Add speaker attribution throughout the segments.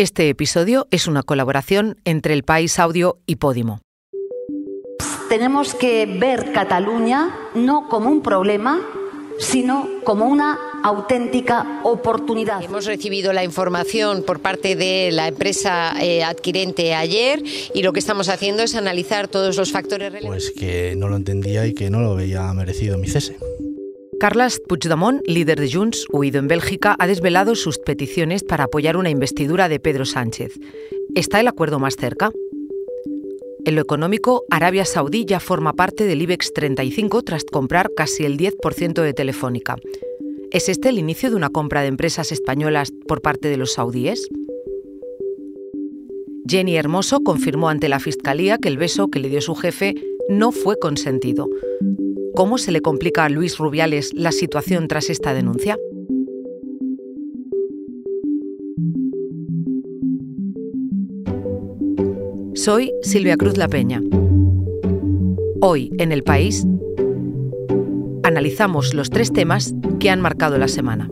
Speaker 1: Este episodio es una colaboración entre El País Audio y Podimo.
Speaker 2: Tenemos que ver Cataluña no como un problema, sino como una auténtica oportunidad.
Speaker 3: Hemos recibido la información por parte de la empresa eh, adquirente ayer y lo que estamos haciendo es analizar todos los factores
Speaker 4: relevantes. Pues que no lo entendía y que no lo veía merecido mi cese.
Speaker 1: Carles Puigdemont, líder de Junts, huido en Bélgica, ha desvelado sus peticiones para apoyar una investidura de Pedro Sánchez. ¿Está el acuerdo más cerca? En lo económico, Arabia Saudí ya forma parte del IBEX 35 tras comprar casi el 10% de Telefónica. ¿Es este el inicio de una compra de empresas españolas por parte de los saudíes? Jenny Hermoso confirmó ante la Fiscalía que el beso que le dio su jefe no fue consentido. ¿Cómo se le complica a Luis Rubiales la situación tras esta denuncia? Soy Silvia Cruz La Peña. Hoy, en el país, analizamos los tres temas que han marcado la semana.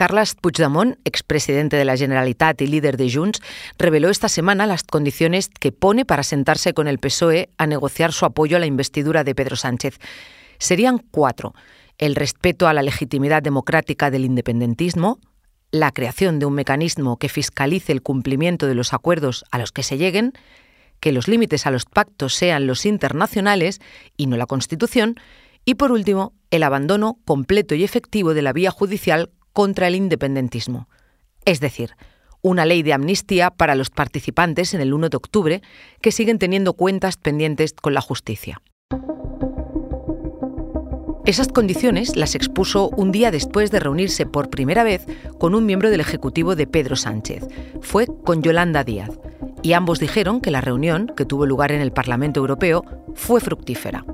Speaker 1: Carles Puigdemont, expresidente de la Generalitat y líder de Junts, reveló esta semana las condiciones que pone para sentarse con el PSOE a negociar su apoyo a la investidura de Pedro Sánchez. Serían cuatro. El respeto a la legitimidad democrática del independentismo, la creación de un mecanismo que fiscalice el cumplimiento de los acuerdos a los que se lleguen, que los límites a los pactos sean los internacionales y no la Constitución, y por último, el abandono completo y efectivo de la vía judicial contra el independentismo. Es decir, una ley de amnistía para los participantes en el 1 de octubre que siguen teniendo cuentas pendientes con la justicia. Esas condiciones las expuso un día después de reunirse por primera vez con un miembro del Ejecutivo de Pedro Sánchez. Fue con Yolanda Díaz. Y ambos dijeron que la reunión, que tuvo lugar en el Parlamento Europeo, fue fructífera.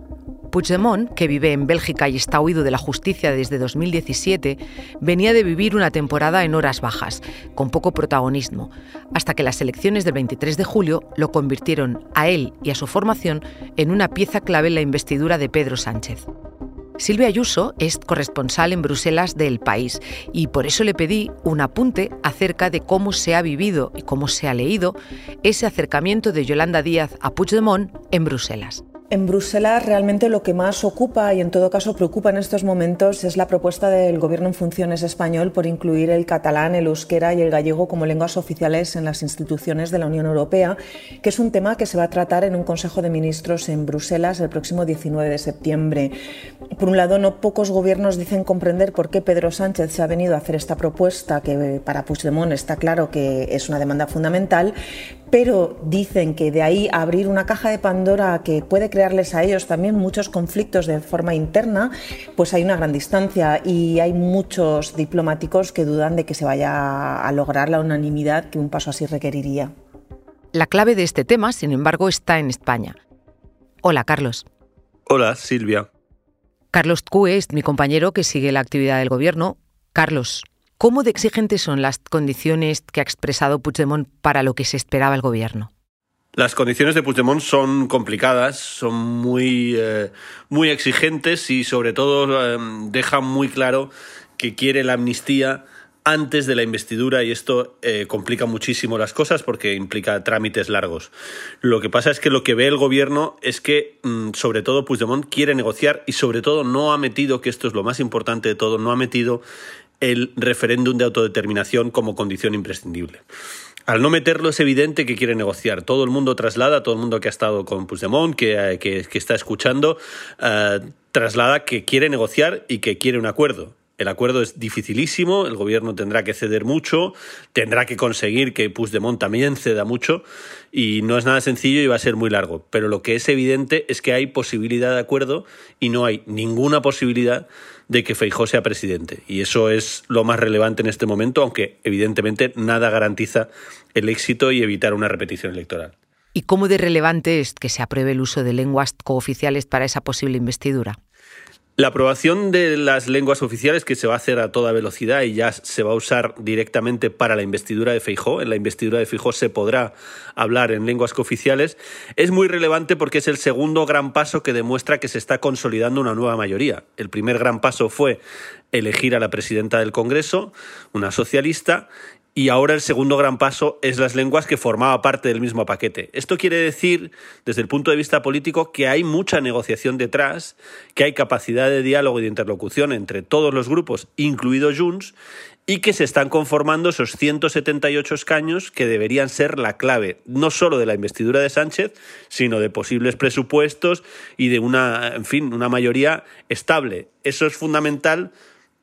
Speaker 1: Puigdemont, que vive en Bélgica y está huido de la justicia desde 2017, venía de vivir una temporada en horas bajas, con poco protagonismo, hasta que las elecciones del 23 de julio lo convirtieron a él y a su formación en una pieza clave en la investidura de Pedro Sánchez. Silvia Ayuso es corresponsal en Bruselas del país y por eso le pedí un apunte acerca de cómo se ha vivido y cómo se ha leído ese acercamiento de Yolanda Díaz a Puigdemont en Bruselas.
Speaker 5: En Bruselas realmente lo que más ocupa y en todo caso preocupa en estos momentos es la propuesta del Gobierno en funciones español por incluir el catalán, el euskera y el gallego como lenguas oficiales en las instituciones de la Unión Europea, que es un tema que se va a tratar en un Consejo de Ministros en Bruselas el próximo 19 de septiembre. Por un lado, no pocos gobiernos dicen comprender por qué Pedro Sánchez se ha venido a hacer esta propuesta, que para Puigdemont está claro que es una demanda fundamental, pero dicen que de ahí abrir una caja de Pandora que puede crearles a ellos también muchos conflictos de forma interna, pues hay una gran distancia y hay muchos diplomáticos que dudan de que se vaya a lograr la unanimidad que un paso así requeriría.
Speaker 1: La clave de este tema, sin embargo, está en España. Hola, Carlos.
Speaker 6: Hola, Silvia.
Speaker 1: Carlos Cue es mi compañero que sigue la actividad del gobierno. Carlos, ¿Cómo de exigentes son las condiciones que ha expresado Puigdemont para lo que se esperaba el gobierno?
Speaker 6: Las condiciones de Puigdemont son complicadas, son muy, eh, muy exigentes y sobre todo eh, dejan muy claro que quiere la amnistía antes de la investidura y esto eh, complica muchísimo las cosas porque implica trámites largos. Lo que pasa es que lo que ve el gobierno es que mm, sobre todo Puigdemont quiere negociar y sobre todo no ha metido, que esto es lo más importante de todo, no ha metido el referéndum de autodeterminación como condición imprescindible. Al no meterlo es evidente que quiere negociar. Todo el mundo traslada, todo el mundo que ha estado con Puigdemont, que, eh, que, está escuchando, eh, traslada que quiere negociar y que quiere un acuerdo. El acuerdo es dificilísimo, el gobierno tendrá que ceder mucho, tendrá que conseguir que Puigdemont también ceda mucho y no es nada sencillo y va a ser muy largo. Pero lo que es evidente es que hay posibilidad de acuerdo y no hay ninguna posibilidad de que Feijó sea presidente. Y eso es lo más relevante en este momento, aunque evidentemente nada garantiza el éxito y evitar una repetición electoral.
Speaker 1: ¿Y cómo de relevante es que se apruebe el uso de lenguas cooficiales para esa posible investidura?
Speaker 6: La aprobación de las lenguas oficiales, que se va a hacer a toda velocidad y ya se va a usar directamente para la investidura de Feijó, en la investidura de Feijó se podrá hablar en lenguas cooficiales, es muy relevante porque es el segundo gran paso que demuestra que se está consolidando una nueva mayoría. El primer gran paso fue elegir a la presidenta del Congreso, una socialista, y ahora el segundo gran paso es las lenguas que formaba parte del mismo paquete. Esto quiere decir, desde el punto de vista político, que hay mucha negociación detrás, que hay capacidad de diálogo y de interlocución entre todos los grupos, incluido Junts, y que se están conformando esos 178 escaños que deberían ser la clave, no solo de la investidura de Sánchez, sino de posibles presupuestos y de una, en fin, una mayoría estable. Eso es fundamental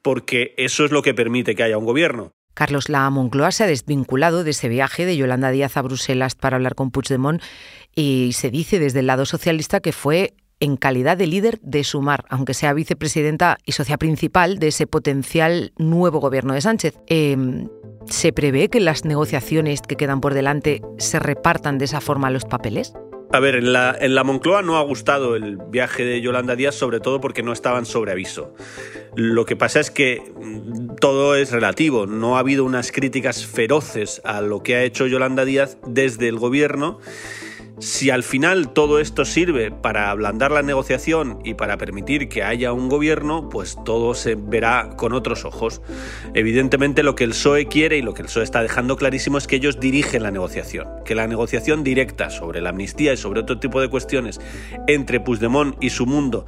Speaker 6: porque eso es lo que permite que haya un gobierno.
Speaker 1: Carlos, la Moncloa se ha desvinculado de ese viaje de Yolanda Díaz a Bruselas para hablar con Puigdemont y se dice desde el lado socialista que fue en calidad de líder de Sumar, aunque sea vicepresidenta y socia principal de ese potencial nuevo gobierno de Sánchez. Em, ¿Se prevé que las negociaciones que quedan por delante se repartan de esa forma los papeles?
Speaker 6: A ver, en la, en la Moncloa no ha gustado el viaje de Yolanda Díaz, sobre todo porque no estaban sobre aviso. Lo que pasa es que mm, todo es relativo. No ha habido unas críticas feroces a lo que ha hecho Yolanda Díaz desde el gobierno si al final todo esto sirve para ablandar la negociación y para permitir que haya un gobierno, pues todo se verá con otros ojos. Evidentemente lo que el PSOE quiere y lo que el PSOE está dejando clarísimo es que ellos dirigen la negociación, que la negociación directa sobre la amnistía y sobre otro tipo de cuestiones entre Puigdemont y su mundo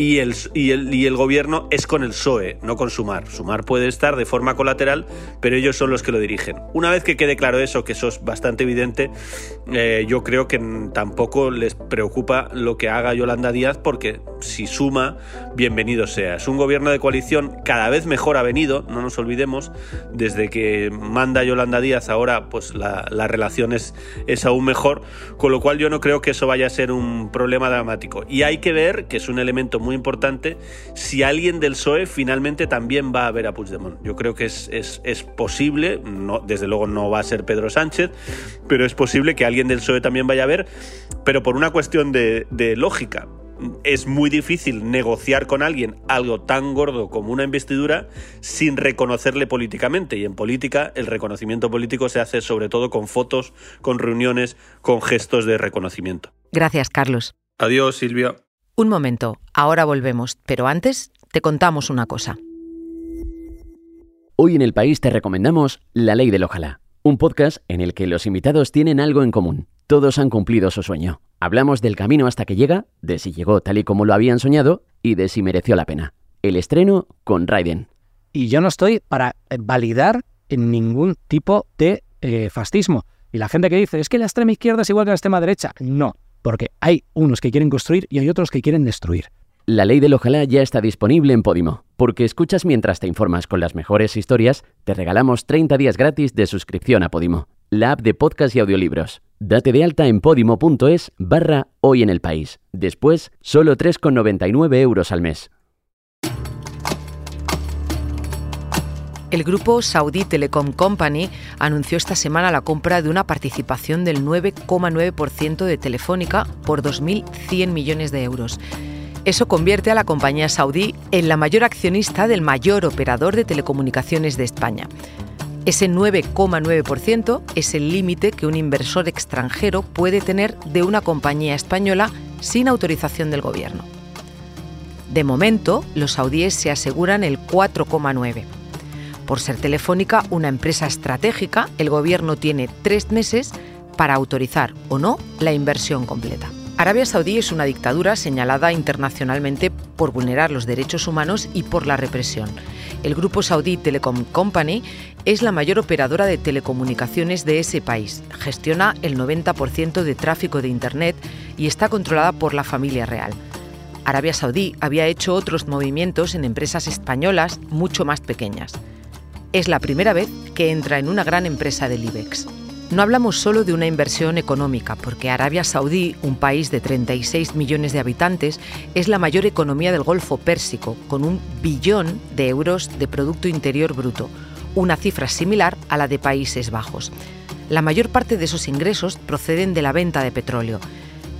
Speaker 6: y el, y el, y el gobierno es con el PSOE, no con Sumar. Sumar puede estar de forma colateral, pero ellos son los que lo dirigen. Una vez que quede claro eso, que eso es bastante evidente, eh, yo creo que tampoco les preocupa lo que haga Yolanda Díaz, porque si suma, bienvenido sea. Es un gobierno de coalición cada vez mejor ha venido, no nos olvidemos, desde que manda Yolanda Díaz ahora pues la, la relación es, aún mejor, con lo cual yo no creo que eso vaya a ser un problema dramático. Y hay que ver, que es un elemento muy importante, si alguien del PSOE finalmente también va a ver a Puigdemont. Yo creo que es, es, es posible, no, desde luego no va a ser Pedro Sánchez, pero es posible que alguien del PSOE también vaya a ver, pero por una cuestión de, de lógica es muy difícil negociar con alguien algo tan gordo como una investidura sin reconocerle políticamente. Y en política el reconocimiento político se hace sobre todo con fotos, con reuniones, con gestos de reconocimiento.
Speaker 1: Gracias, Carlos.
Speaker 6: Adiós, Silvia.
Speaker 1: Un momento, ahora volvemos, pero antes te contamos una cosa.
Speaker 7: Hoy en el país te recomendamos La Ley del Ojalá, un podcast en el que los invitados tienen algo en común. Todos han cumplido su sueño. Hablamos del camino hasta que llega, de si llegó tal y como lo habían soñado y de si mereció la pena. El estreno con Raiden.
Speaker 8: Y yo no estoy para validar ningún tipo de eh, fascismo. Y la gente que dice, es que la extrema izquierda es igual que la extrema derecha. No, porque hay unos que quieren construir y hay otros que quieren destruir.
Speaker 7: La ley del ojalá ya está disponible en Podimo. Porque escuchas mientras te informas con las mejores historias, te regalamos 30 días gratis de suscripción a Podimo, la app de podcast y audiolibros. Date de alta en podimo.es barra hoy en el país. Después, solo 3,99 euros al mes.
Speaker 1: El grupo Saudi Telecom Company anunció esta semana la compra de una participación del 9,9% de Telefónica por 2.100 millones de euros. Eso convierte a la compañía saudí en la mayor accionista del mayor operador de telecomunicaciones de España. Ese 9,9% es el límite que un inversor extranjero puede tener de una compañía española sin autorización del gobierno. De momento, los saudíes se aseguran el 4,9%. Por ser Telefónica una empresa estratégica, el Gobierno tiene tres meses para autorizar o no la inversión completa. Arabia Saudí es una dictadura señalada internacionalmente por vulnerar los derechos humanos y por la represión. El grupo saudí Telecom Company es la mayor operadora de telecomunicaciones de ese país. Gestiona el 90% de tráfico de Internet y está controlada por la familia real. Arabia Saudí había hecho otros movimientos en empresas españolas mucho más pequeñas es la primera vez que entra en una gran empresa del IBEX. No hablamos solo de una inversión económica, porque Arabia Saudí, un país de 36 millones de habitantes, es la mayor economía del Golfo Pérsico, con un billón de euros de Producto Interior Bruto, una cifra similar a la de Países Bajos. La mayor parte de esos ingresos proceden de la venta de petróleo.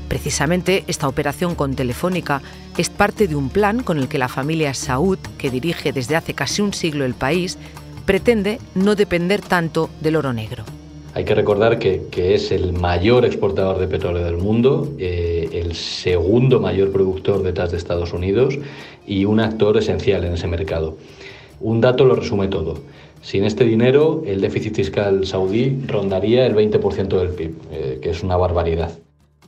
Speaker 1: Precisamente esta operación con Telefónica es parte de un plan con el que la familia Saud, que dirige desde hace casi un siglo el país, pretende no depender tanto del oro negro.
Speaker 9: Hay que recordar que, es el mayor exportador de petróleo del mundo, eh, el segundo mayor productor detrás de Estados Unidos y un actor esencial en ese mercado. Un dato lo resume todo. Sin este dinero, el déficit fiscal saudí rondaría el 20% del PIB, eh, que es una barbaridad.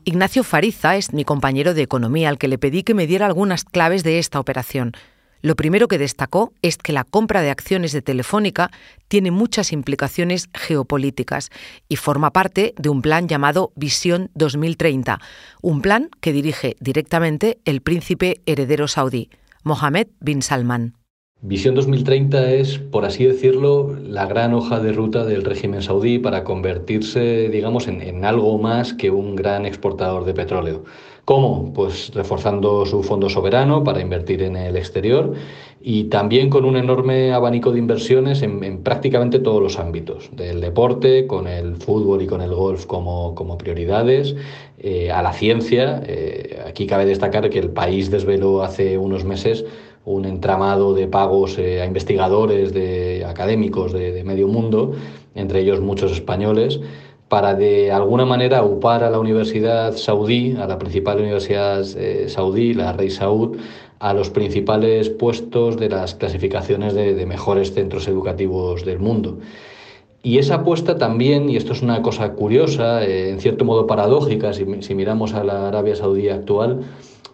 Speaker 1: Ignacio Fariza es mi compañero de economía al que le pedí que me diera algunas claves de esta operación. Lo primero que destacó es que la compra de acciones de Telefónica tiene muchas implicaciones geopolíticas y forma parte de un plan llamado Visión 2030, un plan que dirige directamente el príncipe heredero saudí, Mohammed bin Salman.
Speaker 9: Visión 2030 es, por así decirlo, la gran hoja de ruta del régimen saudí para convertirse, digamos, en, algo más que un gran exportador de petróleo. ¿Cómo? Pues reforzando su fondo soberano para invertir en el exterior y también con un enorme abanico de inversiones en, prácticamente todos los ámbitos, del deporte, con el fútbol y con el golf como, como prioridades, eh, a la ciencia. Eh, aquí cabe destacar que el país desveló hace unos meses un entramado de pagos eh, a investigadores, de académicos de, medio mundo, entre ellos muchos españoles, para de alguna manera upar a la universidad saudí, a la principal universidad eh, saudí, la Rey Saud, a los principales puestos de las clasificaciones de, mejores centros educativos del mundo. Y esa apuesta también, y esto es una cosa curiosa, eh, en cierto modo paradójica, si, si miramos a la Arabia Saudí actual,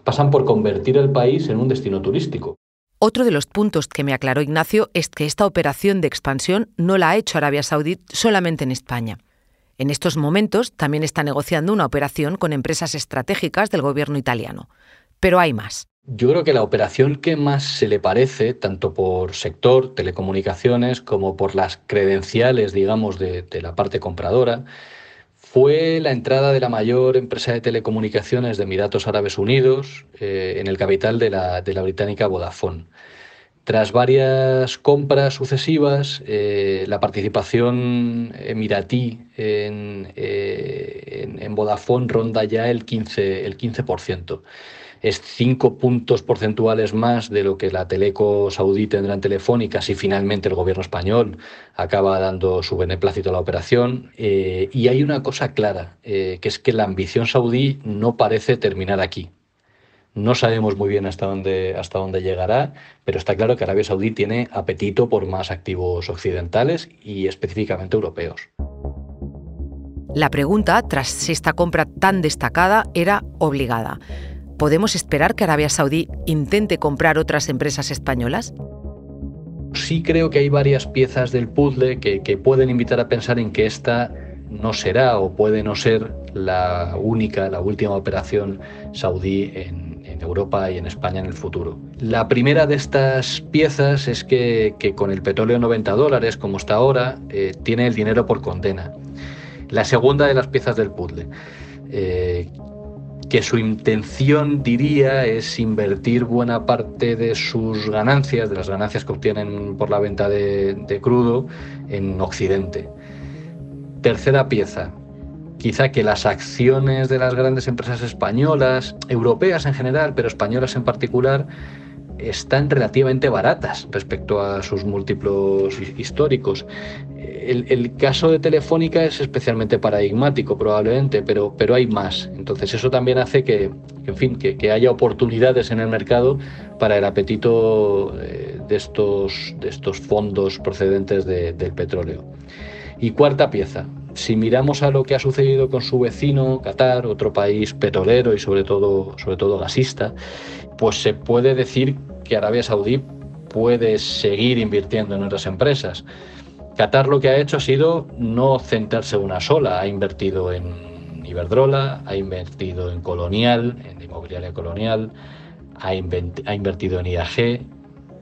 Speaker 9: pasan por convertir el país en un destino turístico.
Speaker 1: Otro de los puntos que me aclaró Ignacio es que esta operación de expansión no la ha hecho Arabia Saudí solamente en España. En estos momentos también está negociando una operación con empresas estratégicas del gobierno italiano. Pero hay más.
Speaker 9: Yo creo que la operación que más se le parece, tanto por sector, telecomunicaciones, como por las credenciales, digamos, de, de la parte compradora, fue la entrada de la mayor empresa de telecomunicaciones de Emiratos Árabes Unidos eh, en el capital de la, británica Vodafone. Tras varias compras sucesivas, eh, la participación emiratí en, eh, en, Vodafone ronda ya el 15%. El 15% es cinco puntos porcentuales más de lo que la Teleco saudí tendrá en Telefónica si finalmente el gobierno español acaba dando su beneplácito a la operación. Eh, y hay una cosa clara, eh, que es que la ambición saudí no parece terminar aquí. No sabemos muy bien hasta dónde, hasta dónde llegará, pero está claro que Arabia Saudí tiene apetito por más activos occidentales y específicamente europeos.
Speaker 1: La pregunta, tras esta compra tan destacada, era obligada. ¿Podemos esperar que Arabia Saudí intente comprar otras empresas españolas?
Speaker 9: Sí creo que hay varias piezas del puzzle que, pueden invitar a pensar en que esta no será o puede no ser la única, la última operación saudí en, Europa y en España en el futuro. La primera de estas piezas es que, con el petróleo 90 dólares, como está ahora, eh, tiene el dinero por condena. La segunda de las piezas del puzzle, eh, que su intención, diría, es invertir buena parte de sus ganancias, de las ganancias que obtienen por la venta de, crudo, en Occidente. Tercera pieza, quizá que las acciones de las grandes empresas españolas, europeas en general, pero españolas en particular, están relativamente baratas respecto a sus múltiplos históricos. El, caso de Telefónica es especialmente paradigmático probablemente, pero, pero hay más. Entonces eso también hace que, en fin, que, haya oportunidades en el mercado para el apetito eh, de estos, de estos fondos procedentes del petróleo. Y cuarta pieza, si miramos a lo que ha sucedido con su vecino, Qatar, otro país petrolero y sobre todo, sobre todo gasista, pues se puede decir que Arabia Saudí puede seguir invirtiendo en otras empresas. Qatar lo que ha hecho ha sido no centrarse en una sola, ha invertido en Iberdrola, ha invertido en Colonial, en inmobiliaria colonial, ha, ha invertido en IAG e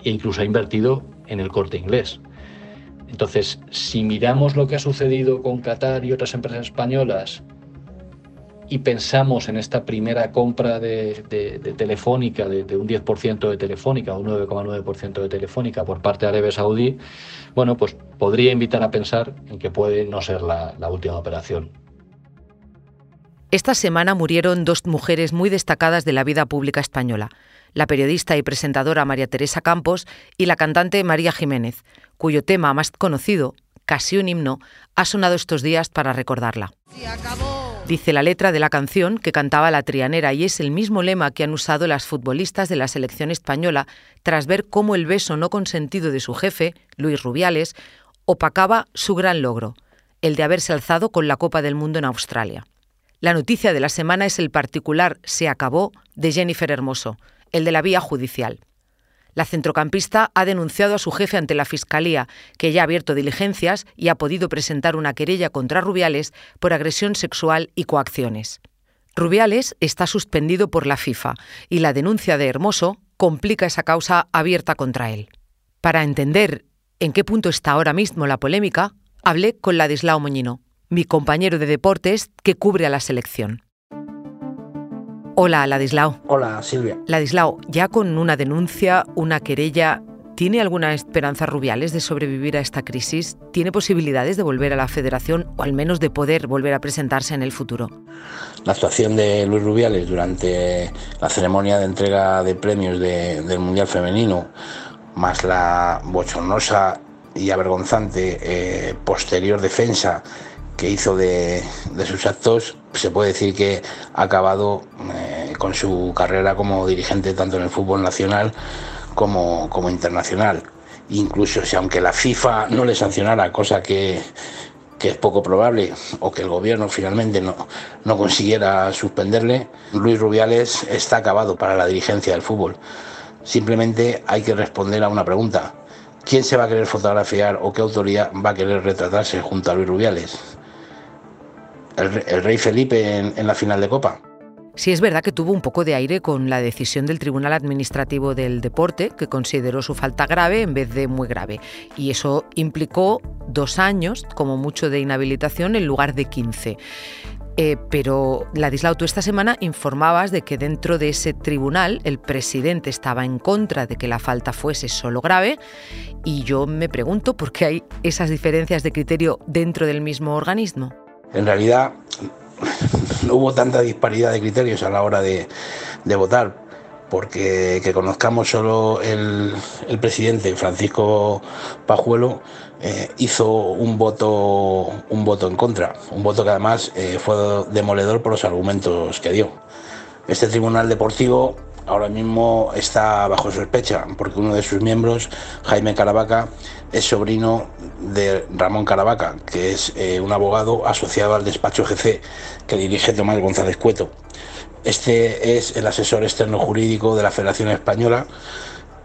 Speaker 9: incluso ha invertido en el corte inglés. Entonces, si miramos lo que ha sucedido con Qatar y otras empresas españolas y pensamos en esta primera compra de, Telefónica, de, un 10% de Telefónica, un 9,9% de Telefónica por parte de Arabia Saudí, bueno, pues podría invitar a pensar en que puede no ser la, la última operación.
Speaker 1: Esta semana murieron dos mujeres muy destacadas de la vida pública española, la periodista y presentadora María Teresa Campos y la cantante María Jiménez, cuyo tema más conocido, casi un himno, ha sonado estos días para recordarla. Dice la letra de la canción que cantaba la trianera y es el mismo lema que han usado las futbolistas de la selección española tras ver cómo el beso no consentido de su jefe, Luis Rubiales, opacaba su gran logro, el de haberse alzado con la Copa del Mundo en Australia. La noticia de la semana es el particular Se acabó de Jennifer Hermoso, el de la vía judicial. La centrocampista ha denunciado a su jefe ante la Fiscalía, que ya ha abierto diligencias y ha podido presentar una querella contra Rubiales por agresión sexual y coacciones. Rubiales está suspendido por la FIFA y la denuncia de Hermoso complica esa causa abierta contra él. Para entender en qué punto está ahora mismo la polémica, hablé con Ladislao Moñino, mi compañero de deportes que cubre a la selección. Hola, Ladislao.
Speaker 10: Hola, Silvia.
Speaker 1: Ladislao, ya con una denuncia, una querella, ¿tiene alguna esperanza Rubiales de sobrevivir a esta crisis? ¿Tiene posibilidades de volver a la federación o al menos de poder volver a presentarse en el futuro?
Speaker 10: La actuación de Luis Rubiales durante la ceremonia de entrega de premios del Mundial Femenino, más la bochornosa y avergonzante eh, posterior defensa que hizo de, sus actos, se puede decir que ha acabado eh, con su carrera como dirigente tanto en el fútbol nacional como, como internacional. Incluso si aunque la FIFA no le sancionara, cosa que, que es poco probable, o que el gobierno finalmente no, no consiguiera suspenderle, Luis Rubiales está acabado para la dirigencia del fútbol. Simplemente hay que responder a una pregunta. ¿Quién se va a querer fotografiar o qué autoridad va a querer retratarse junto a Luis Rubiales? El, rey Felipe en, la final de Copa.
Speaker 1: Sí es verdad que tuvo un poco de aire con la decisión del Tribunal Administrativo del Deporte, que consideró su falta grave en vez de muy grave. Y eso implicó dos años, como mucho, de inhabilitación en lugar de 15. Eh, pero, Ladislao, tú esta semana informabas de que dentro de ese tribunal el presidente estaba en contra de que la falta fuese solo grave y yo me pregunto por qué hay esas diferencias de criterio dentro del mismo organismo.
Speaker 10: En realidad no hubo tanta disparidad de criterios a la hora de, votar, porque que conozcamos solo el, presidente Francisco Pajuelo eh, hizo un voto un voto en contra, un voto que además eh, fue demoledor por los argumentos que dio. Este tribunal deportivo ahora mismo está bajo sospecha porque uno de sus miembros, Jaime Caravaca, es sobrino de Ramón Caravaca, que es eh, un abogado asociado al despacho GC que dirige Tomás González Cueto. Este es el asesor externo jurídico de la Federación Española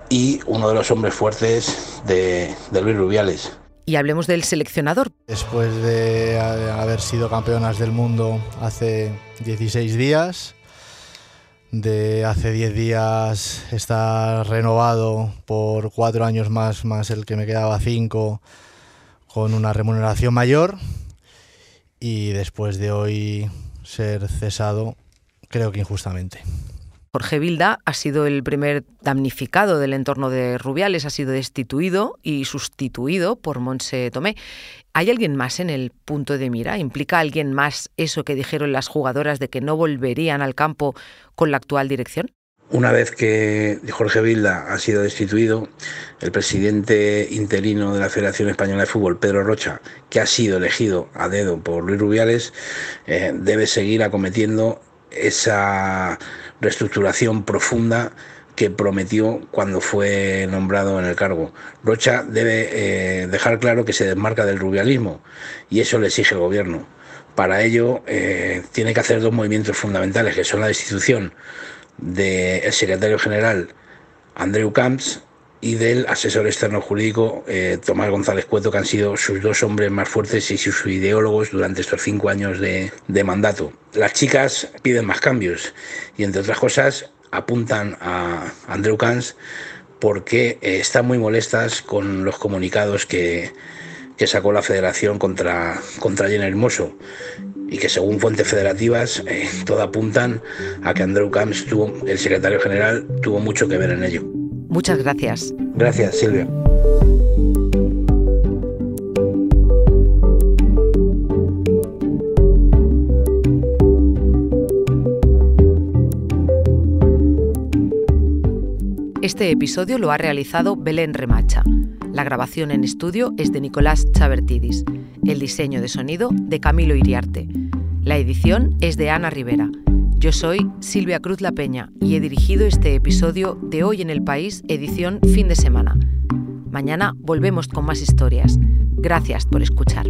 Speaker 10: y uno de los hombres fuertes de, de Luis Rubiales.
Speaker 1: Y hablemos del seleccionador.
Speaker 4: Después de haber sido campeonas del mundo hace 16 días, de hace 10 días está renovado por cuatro años más, más el que me quedaba cinco, con una remuneración mayor. Y después de hoy ser cesado, creo que injustamente.
Speaker 1: Jorge Vilda ha sido el primer damnificado del entorno de Rubiales, ha sido destituido y sustituido por Monse Tomé. ¿Hay alguien más en el punto de mira? ¿Implica alguien más eso que dijeron las jugadoras de que no volverían al campo con la actual dirección?
Speaker 10: Una vez que Jorge Vilda ha sido destituido, el presidente interino de la Federación Española de Fútbol, Pedro Rocha, que ha sido elegido a dedo por Luis Rubiales, eh, debe seguir acometiendo esa reestructuración profunda que prometió cuando fue nombrado en el cargo. Rocha debe eh, dejar claro que se desmarca del rubialismo y eso le exige el gobierno. Para ello eh, tiene que hacer dos movimientos fundamentales, que son la destitución del secretario general Andreu Camps y del asesor externo jurídico eh, Tomás González Cueto, que han sido sus dos hombres más fuertes y sus ideólogos durante estos cinco años de, mandato. Las chicas piden más cambios y, entre otras cosas, apuntan a Andrew Camps porque eh, están muy molestas con los comunicados que, que sacó la federación contra, contra Hermoso y que según fuentes federativas eh, todo apuntan a que Andrew Camps, tuvo, el secretario general, tuvo mucho que ver en ello.
Speaker 1: Muchas gracias.
Speaker 10: Gracias, Silvia.
Speaker 1: Este episodio lo ha realizado Belén Remacha. La grabación en estudio es de Nicolás Chabertidis. El diseño de sonido de Camilo Iriarte. La edición es de Ana Rivera. Yo soy Silvia Cruz La Peña y he dirigido este episodio de Hoy en el País, edición fin de semana. Mañana volvemos con más historias. Gracias por escuchar.